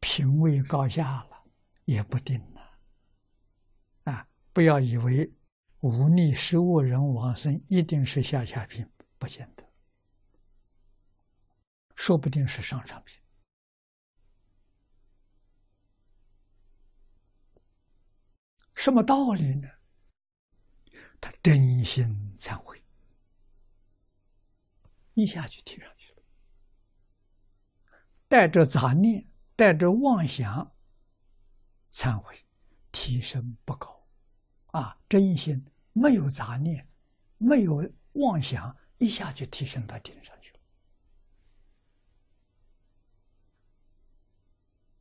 品位高下了，也不定了。啊，不要以为忤逆食物人往生一定是下下品，不见得，说不定是上上品。什么道理呢？他真心忏悔，一下就提上去了，带着杂念。带着妄想忏悔，提升不高，啊，真心没有杂念，没有妄想，一下就提升到顶上去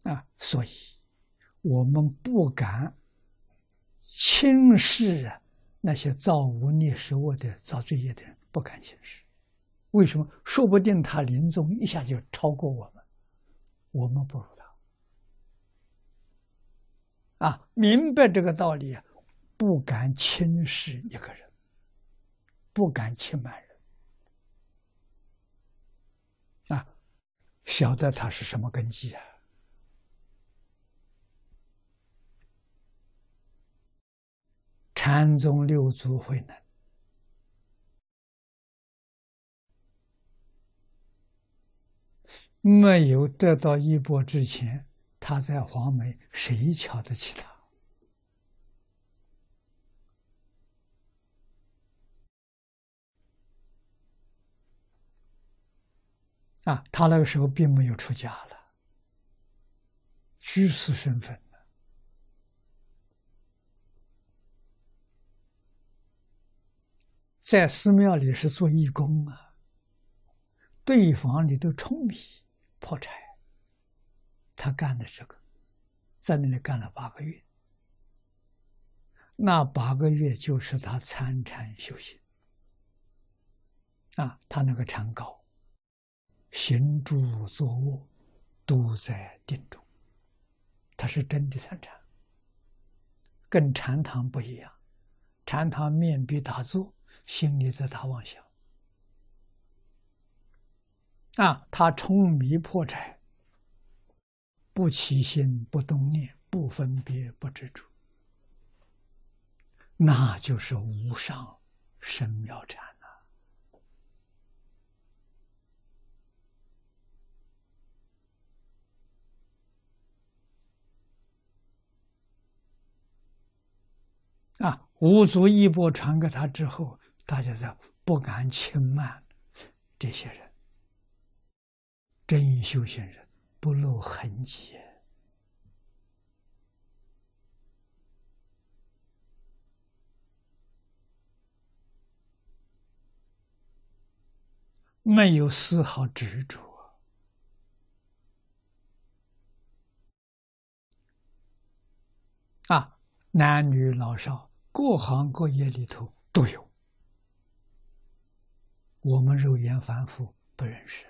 了。啊，所以我们不敢轻视啊那些造无逆食物的、造罪业的人，不敢轻视。为什么？说不定他临终一下就超过我们。我们不如他啊！明白这个道理，不敢轻视一个人，不敢轻慢人啊！晓得他是什么根基啊？禅宗六祖慧能。没有得到衣钵之前，他在黄梅，谁瞧得起他？啊，他那个时候并没有出家了，居士身份在寺庙里是做义工啊，对房里都舂米。破柴，他干的这个，在那里干了八个月。那八个月就是他参禅修行啊，他那个禅高，行住坐卧都在定中，他是真的参禅，跟禅堂不一样。禅堂面壁打坐，心里在打妄想。啊，他冲迷破柴，不起心，不动念，不分别，不执着，那就是无上神妙禅了。啊，五祖一钵传给他之后，大家就不敢轻慢这些人。真修行人不露痕迹，没有丝毫执着啊！男女老少，各行各业里头都有，我们肉眼凡夫不认识。